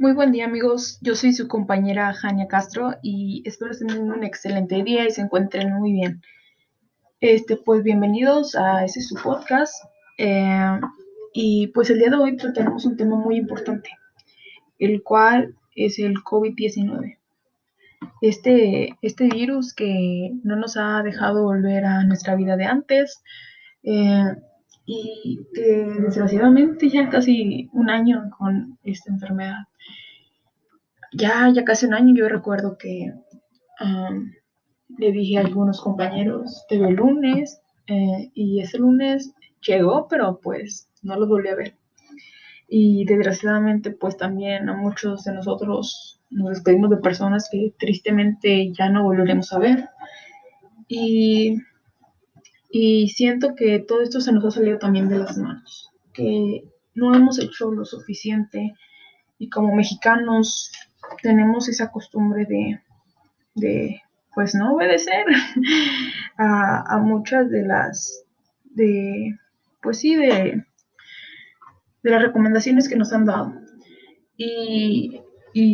Muy buen día amigos, yo soy su compañera Jania Castro y espero tengan un excelente día y se encuentren muy bien. Este, pues bienvenidos a ese su podcast eh, y pues el día de hoy tenemos un tema muy importante, el cual es el COVID-19. Este, este virus que no nos ha dejado volver a nuestra vida de antes eh, y que desgraciadamente ya casi un año con esta enfermedad ya, ya casi un año yo recuerdo que le dije a algunos compañeros, te veo el lunes, eh, y ese lunes llegó, pero pues no lo volví a ver. Y desgraciadamente pues también a muchos de nosotros nos despedimos de personas que tristemente ya no volveremos a ver. Y, y siento que todo esto se nos ha salido también de las manos, que no hemos hecho lo suficiente y como mexicanos tenemos esa costumbre de, pues no obedecer a, muchas de las, de, pues sí, de, de las recomendaciones que nos han dado. Y,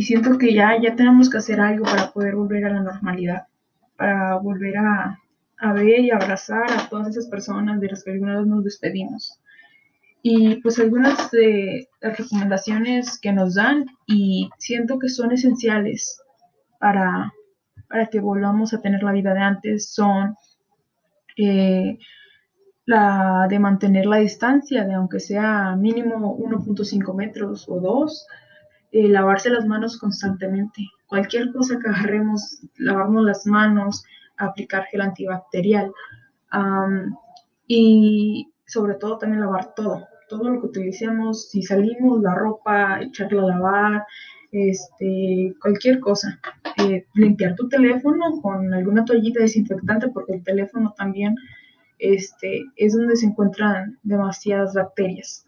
siento que ya, ya tenemos que hacer algo para poder volver a la normalidad, para volver a, a ver y abrazar a todas esas personas de las que alguna vez nos despedimos y pues algunas de las recomendaciones que nos dan y siento que son esenciales para, para que volvamos a tener la vida de antes son eh, la de mantener la distancia de aunque sea mínimo 1.5 metros o 2, eh, lavarse las manos constantemente. Cualquier cosa que agarremos, lavarnos las manos, aplicar gel antibacterial y sobre todo también lavar todo, todo lo que utilicemos, si salimos, la ropa, echarla a lavar, este, cualquier cosa. Eh, limpiar tu teléfono con alguna toallita desinfectante porque el teléfono también este, es donde se encuentran demasiadas bacterias.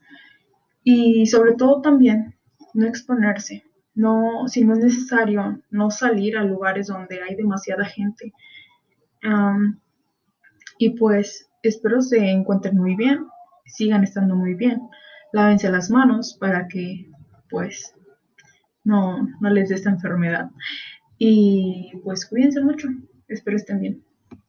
Y sobre todo también no exponerse, no, si no es necesario, no salir a lugares donde hay demasiada gente. Y pues espero se encuentren muy bien sigan estando muy bien. Lávense las manos para que pues no, no les dé esta enfermedad. Y pues cuídense mucho. Espero estén bien.